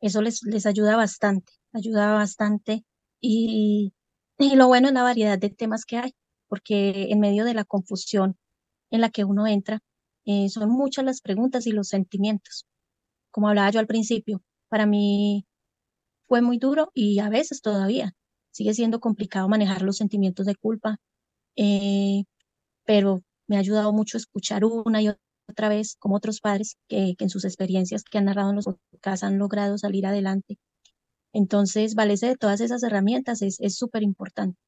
Eso les, les ayuda bastante, ayuda bastante. Y, y lo bueno es la variedad de temas que hay, porque en medio de la confusión en la que uno entra, eh, son muchas las preguntas y los sentimientos. Como hablaba yo al principio, para mí fue muy duro y a veces todavía sigue siendo complicado manejar los sentimientos de culpa, eh, pero me ha ayudado mucho escuchar una y otra vez como otros padres que, en sus experiencias que han narrado en los podcasts han logrado salir adelante. Entonces, valerse de todas esas herramientas es súper importante.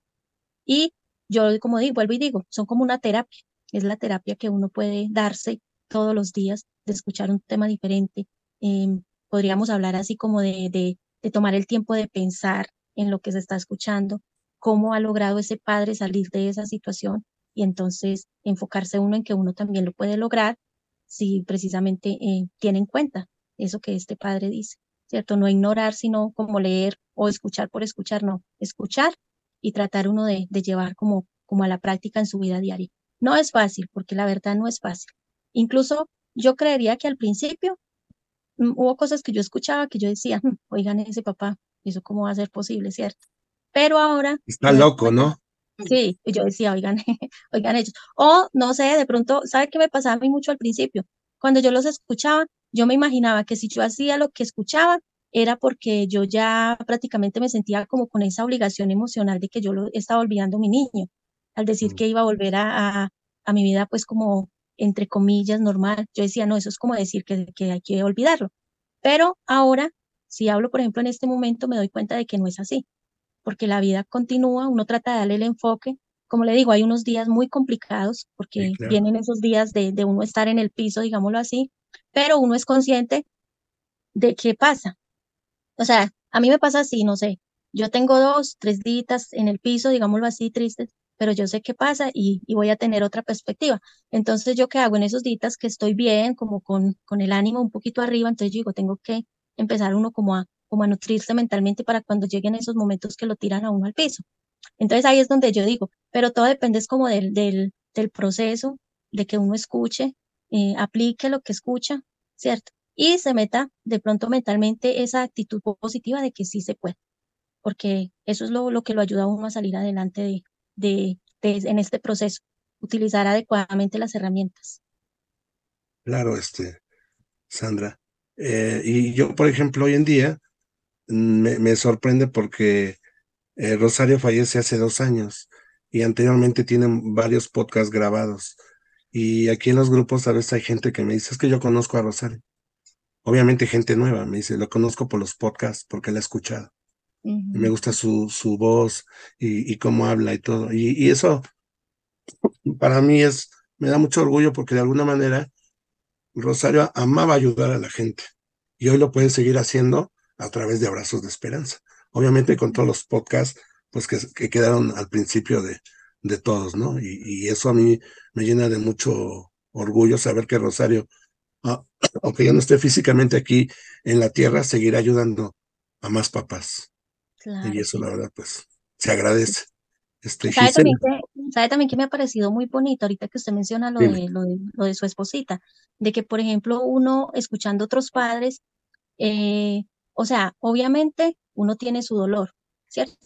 Y yo, como digo, vuelvo y digo, son como una terapia es la terapia que uno puede darse todos los días de escuchar un tema diferente. Em, podríamos hablar así como de, de, de tomar el tiempo de pensar en lo que se está escuchando, cómo ha logrado ese padre salir de esa situación y entonces enfocarse uno en que uno también lo puede lograr si precisamente eh, tiene en cuenta eso que este padre dice, ¿cierto? No ignorar, sino como leer o escuchar por escuchar, no, escuchar y tratar uno de, de llevar como, como a la práctica en su vida diaria. No es fácil, porque la verdad no es fácil. Incluso yo creería que al principio mm, hubo cosas que yo escuchaba que yo decía, "Mm, oigan ese papá, ¿eso cómo va a ser posible, cierto? Pero ahora Está loco, ¿no? Sí, y yo decía, oigan, oigan ellos. O no sé, de pronto, ¿sabe qué me pasaba a mí mucho al principio? Cuando yo los escuchaba, yo me imaginaba que si yo hacía lo que escuchaba, era porque yo ya prácticamente me sentía como con esa obligación emocional de que yo lo estaba olvidando a mi niño, al decir Mm. que iba a volver a, a, a mi vida pues como entre comillas normal. Yo decía, no, eso es como decir que, que hay que olvidarlo. Pero ahora, si hablo, por ejemplo, en este momento, me doy cuenta de que no es así, porque la vida continúa, uno trata de darle el enfoque. Como le digo, hay unos días muy complicados Sí, porque claro. vienen esos días de, de uno estar en el piso, digámoslo así, pero uno es consciente de qué pasa. O sea, a mí me pasa así, no sé, yo tengo dos, tres días en el piso, digámoslo así, tristes, pero yo sé qué pasa y, y voy a tener otra perspectiva. Entonces, ¿yo qué hago en esos días que estoy bien, como con, con el ánimo un poquito arriba? Entonces, yo digo, tengo que empezar uno como a, como a nutrirse mentalmente para cuando lleguen esos momentos que lo tiran a uno al piso. Entonces, ahí es donde yo digo, pero todo depende es como del, del, del proceso, de que uno escuche, eh, aplique lo que escucha, ¿cierto? Y se meta de pronto mentalmente esa actitud positiva de que sí se puede, porque eso es lo, lo que lo ayuda a uno a salir adelante de, de, en este proceso, utilizar adecuadamente las herramientas. Claro, este, Sandra. Eh, y yo, por ejemplo, hoy en día me, me sorprende porque eh, Rosario fallece hace dos años y anteriormente tienen varios podcasts grabados. Y aquí en los grupos a veces hay gente que me dice, es que yo conozco a Rosario. Obviamente gente nueva, me dice, lo conozco por los podcasts porque la he escuchado. Me gusta su, su voz y, y cómo habla y todo. Y, y eso para mí es, me da mucho orgullo porque de alguna manera Rosario amaba ayudar a la gente y hoy lo puede seguir haciendo a través de Abrazos de Esperanza. Obviamente con todos los podcasts, pues que, que quedaron al principio de, de todos, ¿no? Y, y eso a mí me llena de mucho orgullo saber que Rosario, ah, aunque ya no esté físicamente aquí en la tierra, seguirá ayudando a más papás. Y Claro, eso, sí. la verdad, pues se agradece. Este, ¿Sabe también que, sabe también que me ha parecido muy bonito ahorita que usted menciona lo de, lo de, lo de su esposita, de que, por ejemplo, uno escuchando otros padres, eh, o sea, obviamente uno tiene su dolor, ¿cierto?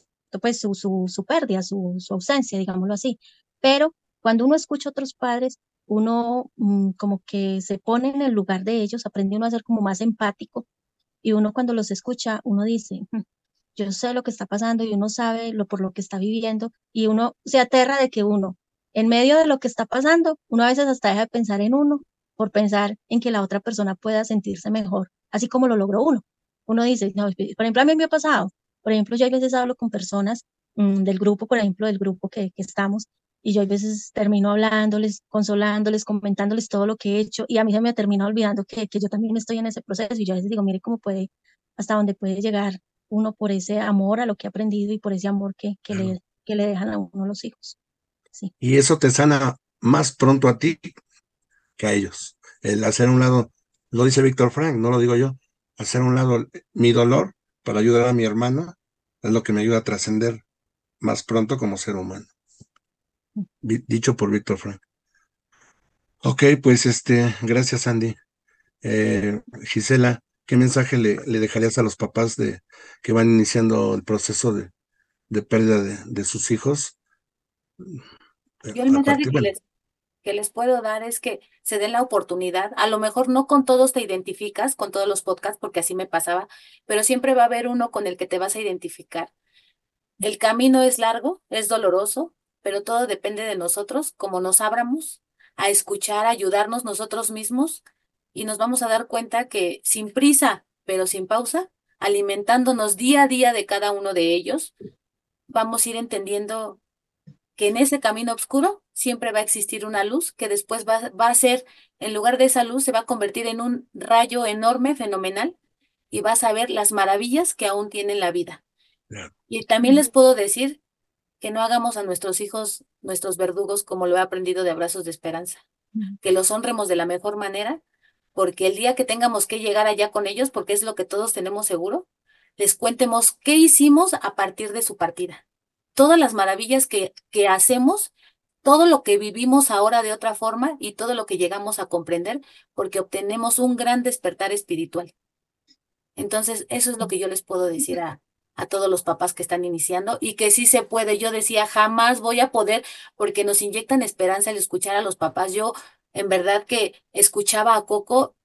Pues su, su, su pérdida, su, su ausencia, digámoslo así. Pero cuando uno escucha a otros padres, uno mm, como que se pone en el lugar de ellos, aprende uno a ser como más empático y uno cuando los escucha, uno dice, "Mm, yo sé lo que está pasando y uno sabe lo por lo que está viviendo y uno se aterra de que uno, en medio de lo que está pasando, uno a veces hasta deja de pensar en uno por pensar en que la otra persona pueda sentirse mejor, así como lo logró uno. Uno dice, no, por ejemplo, a mí me ha pasado, por ejemplo, yo a veces hablo con personas mm, del grupo, por ejemplo, del grupo que, que estamos, y yo a veces termino hablándoles, consolándoles, comentándoles todo lo que he hecho, y a mí se me termina olvidando que, que yo también estoy en ese proceso, y yo a veces digo, mire cómo puede, hasta dónde puede llegar uno por ese amor a lo que ha aprendido y por ese amor que, que, Claro. le, que le dejan a uno los hijos. Sí, Y eso te sana más pronto a ti que a ellos. El hacer un lado, lo dice Víctor Frank, no lo digo yo, hacer un lado mi dolor para ayudar a mi hermana es lo que me ayuda a trascender más pronto como ser humano. Dicho por Víctor Frank. Ok, pues este, gracias Andy. Eh, Gisela, ¿qué mensaje le, le dejarías a los papás de que van iniciando el proceso de, de pérdida de, de sus hijos? Yo el mensaje que les, que les puedo dar es que se den la oportunidad. A lo mejor no con todos te identificas, con todos los podcasts, porque así me pasaba, pero siempre va a haber uno con el que te vas a identificar. El camino es largo, es doloroso, pero todo depende de nosotros, como nos abramos a escuchar, a ayudarnos nosotros mismos y nos vamos a dar cuenta que sin prisa, pero sin pausa, alimentándonos día a día de cada uno de ellos, vamos a ir entendiendo que en ese camino oscuro siempre va a existir una luz que después va, va a ser, en lugar de esa luz, se va a convertir en un rayo enorme, fenomenal, y vas a ver las maravillas que aún tiene la vida. Y también les puedo decir que no hagamos a nuestros hijos nuestros verdugos como lo he aprendido de Abrazos de Esperanza, que los honremos de la mejor manera, porque el día que tengamos que llegar allá con ellos, porque es lo que todos tenemos seguro, les cuentemos qué hicimos a partir de su partida. Todas las maravillas que, que hacemos todo lo que vivimos ahora de otra forma y todo lo que llegamos a comprender porque obtenemos un gran despertar espiritual. Entonces, eso es lo que yo les puedo decir a, a todos los papás que están iniciando y que sí se puede. Yo decía, jamás voy a poder porque nos inyectan esperanza al escuchar a los papás. Yo en verdad que escuchaba a Coco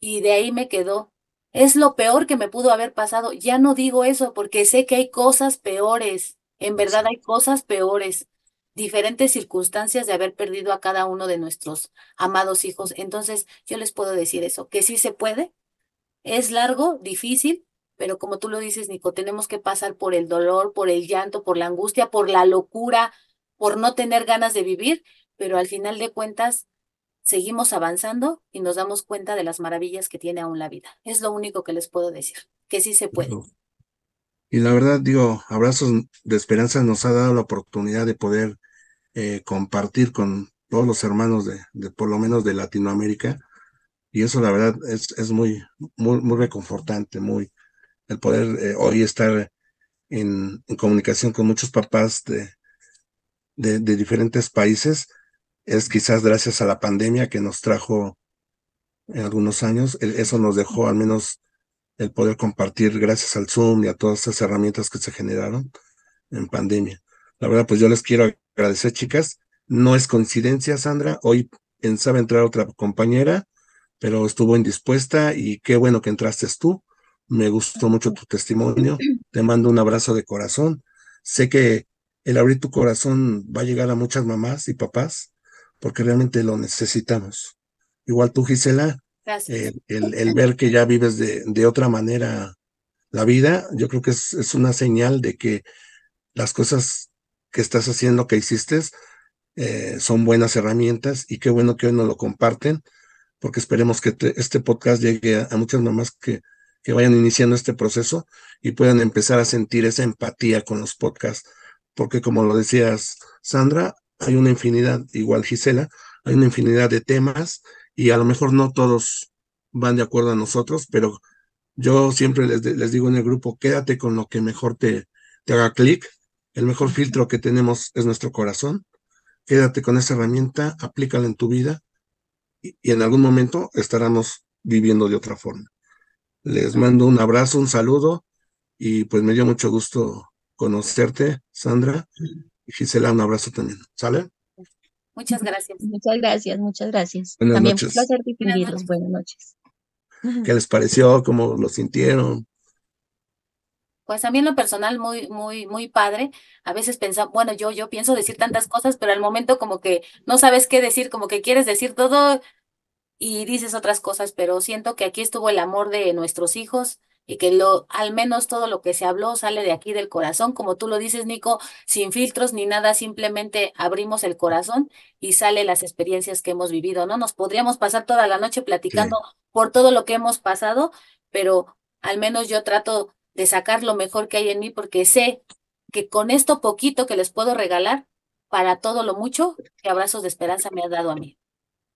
y de ahí me quedó. Es lo peor que me pudo haber pasado. Ya no digo eso porque sé que hay cosas peores. En verdad hay cosas peores. Diferentes circunstancias de haber perdido a cada uno de nuestros amados hijos. Entonces, yo les puedo decir eso, que sí se puede. Es largo, difícil, pero como tú lo dices, Nico, tenemos que pasar por el dolor, por el llanto, por la angustia, por la locura, por no tener ganas de vivir, pero al final de cuentas seguimos avanzando y nos damos cuenta de las maravillas que tiene aún la vida. Es lo único que les puedo decir, que sí se puede. Y la verdad, digo, Abrazos de Esperanza nos ha dado la oportunidad de poder eh, compartir con todos los hermanos de, por lo menos de Latinoamérica. Y eso, la verdad, es, es muy, muy, muy reconfortante, muy, el poder eh, hoy estar en, comunicación con muchos papás de, de, de diferentes países es quizás gracias a la pandemia que nos trajo en algunos años. Eso nos dejó al menos el poder compartir gracias al Zoom y a todas esas herramientas que se generaron en pandemia. La verdad, pues yo les quiero agradecer, chicas. No es coincidencia, Sandra. Hoy pensaba entrar otra compañera, pero estuvo indispuesta y qué bueno que entraste tú. Me gustó mucho tu testimonio. Te mando un abrazo de corazón. Sé que el abrir tu corazón va a llegar a muchas mamás y papás porque realmente lo necesitamos. Igual tú, Gisela, el, el, ver que ya vives de, de, otra manera la vida, yo creo que es, es, una señal de que las cosas que estás haciendo, que hiciste, eh, son buenas herramientas y qué bueno que hoy nos lo comparten, porque esperemos que te, este podcast llegue a, a muchas mamás que, que vayan iniciando este proceso y puedan empezar a sentir esa empatía con los podcasts, porque como lo decías, Sandra, hay una infinidad, igual Gisela, hay una infinidad de temas y a lo mejor no todos van de acuerdo a nosotros, pero yo siempre les, les digo en el grupo, quédate con lo que mejor te, te haga clic. El mejor filtro que tenemos es nuestro corazón. Quédate con esa herramienta, aplícala en tu vida y, y en algún momento estaremos viviendo de otra forma. Les mando un abrazo, un saludo y pues me dio mucho gusto conocerte, Sandra, Gisela, un abrazo también. ¿Sale? Muchas gracias. Muchas gracias, muchas gracias. Buenas también noches. un placer distinguirlos. Buenas noches. ¿Qué les pareció? ¿Cómo lo sintieron? Pues a mí en lo personal muy, muy, muy padre. A veces pensamos, bueno, yo, yo pienso decir tantas cosas, pero al momento como que no sabes qué decir, como que quieres decir todo y dices otras cosas, pero siento que aquí estuvo el amor de nuestros hijos, y que lo, al menos todo lo que se habló sale de aquí del corazón, como tú lo dices, Nico, sin filtros ni nada, simplemente abrimos el corazón y sale las experiencias que hemos vivido, ¿no? Nos podríamos pasar toda la noche platicando sí. por todo lo que hemos pasado, pero al menos yo trato de sacar lo mejor que hay en mí porque sé que con esto poquito que les puedo regalar, para todo lo mucho que Abrazos de Esperanza me ha dado a mí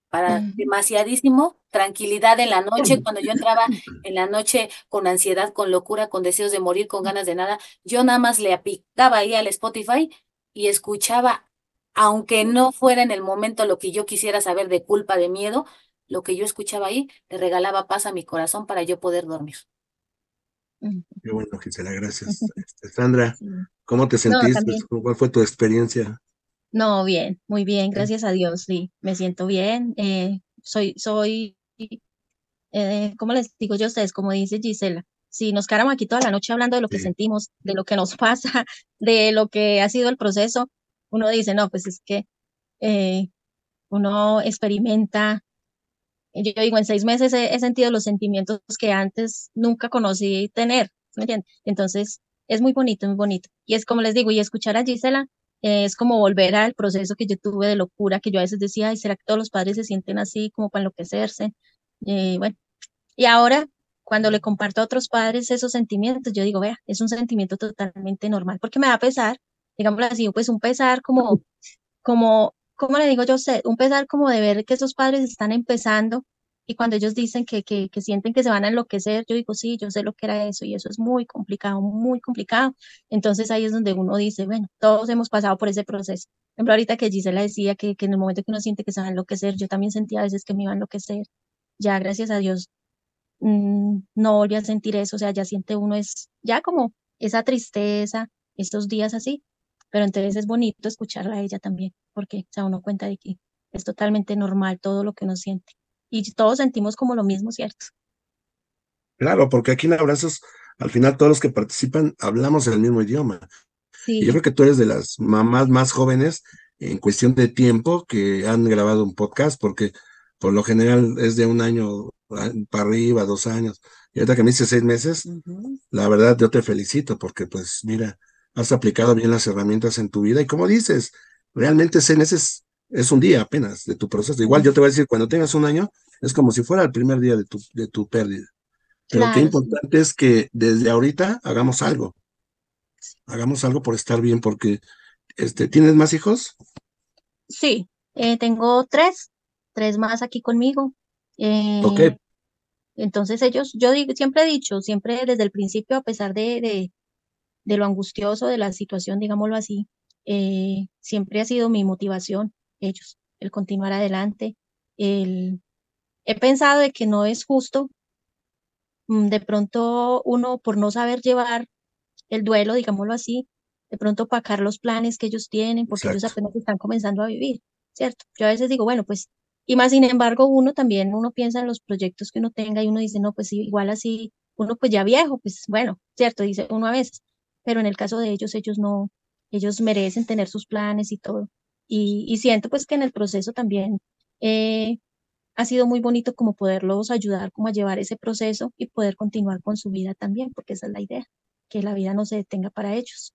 para demasiadísimo tranquilidad en la noche, cuando yo entraba en la noche con ansiedad, con locura, con deseos de morir, con ganas de nada, yo nada más le aplicaba ahí al Spotify y escuchaba, aunque no fuera en el momento lo que yo quisiera saber de culpa, de miedo, lo que yo escuchaba ahí le regalaba paz a mi corazón para yo poder dormir. Qué bueno, Gisela, gracias. Este, Sandra, ¿cómo te sentiste? No, ¿Cuál fue tu experiencia? No, bien, muy bien, gracias a Dios, sí, me siento bien. Eh, soy, soy, eh, ¿cómo les digo yo a ustedes? Como dice Gisela, si nos quedáramos aquí toda la noche hablando de lo que sí. sentimos, de lo que nos pasa, de lo que ha sido el proceso, uno dice, no, pues es que eh, uno experimenta. Yo digo, en seis meses he, he, sentido los sentimientos que antes nunca conocí tener, ¿me entiendes? Entonces, es muy bonito, muy bonito. Y es como les digo, y escuchar a Gisela, eh, es como volver al proceso que yo tuve de locura, que yo a veces decía, ay, ¿será que todos los padres se sienten así como para enloquecerse? Eh, bueno, y ahora cuando le comparto a otros padres esos sentimientos, yo digo, vea, es un sentimiento totalmente normal, porque me da pesar, digámoslo así, pues un pesar como, como, ¿cómo le digo yo? Un pesar como de ver que esos padres están empezando Y cuando ellos dicen que, que, que, sienten que se van a enloquecer, yo digo, sí, yo sé lo que era eso y eso es muy complicado, muy complicado. Entonces ahí es donde uno dice, bueno, todos hemos pasado por ese proceso. Por ejemplo, ahorita que Gisela decía que, que en el momento que uno siente que se va a enloquecer, yo también sentía a veces que me iba a enloquecer. Ya, gracias a Dios, mmm, no volví a sentir eso, o sea, ya siente uno es, ya como esa tristeza, estos días así, pero entonces es bonito escucharla a ella también, porque da uno cuenta de que es totalmente normal todo lo que uno siente y todos sentimos como lo mismo, ¿cierto? Claro, porque aquí en Abrazos, al final todos los que participan hablamos el mismo idioma. Sí. Y yo creo que tú eres de las mamás más jóvenes en cuestión de tiempo que han grabado un podcast, porque por lo general es de un año para arriba, dos años. Y ahorita que me dices seis meses, uh -huh. la verdad yo te felicito, porque pues mira, has aplicado bien las herramientas en tu vida y como dices, realmente seis meses es un día apenas de tu proceso. Igual yo te voy a decir, cuando tengas un año, es como si fuera el primer día de tu, de tu pérdida. Pero claro. qué importante es que desde ahorita hagamos algo. Hagamos algo por estar bien, porque este, ¿tienes más hijos? Sí, eh, tengo tres, tres más aquí conmigo. Eh, ok. Entonces ellos, yo digo, siempre he dicho, siempre desde el principio, a pesar de, de, de lo angustioso de la situación, digámoslo así, eh, siempre ha sido mi motivación ellos, el continuar adelante. El... He pensado de que no es justo, mm, de pronto uno por no saber llevar el duelo, digámoslo así, de pronto opacar los planes que ellos tienen, porque Exacto. ellos apenas están comenzando a vivir, ¿cierto? Yo a veces digo, bueno, pues, y más sin embargo, uno también, uno piensa en los proyectos que uno tenga y uno dice, no, pues igual así, uno pues ya viejo, pues bueno, ¿cierto? Dice uno a veces, pero en el caso de ellos, ellos no, ellos merecen tener sus planes y todo. Y, y siento pues que en el proceso también eh, ha sido muy bonito como poderlos ayudar como a llevar ese proceso y poder continuar con su vida también, porque esa es la idea, que la vida no se detenga para ellos.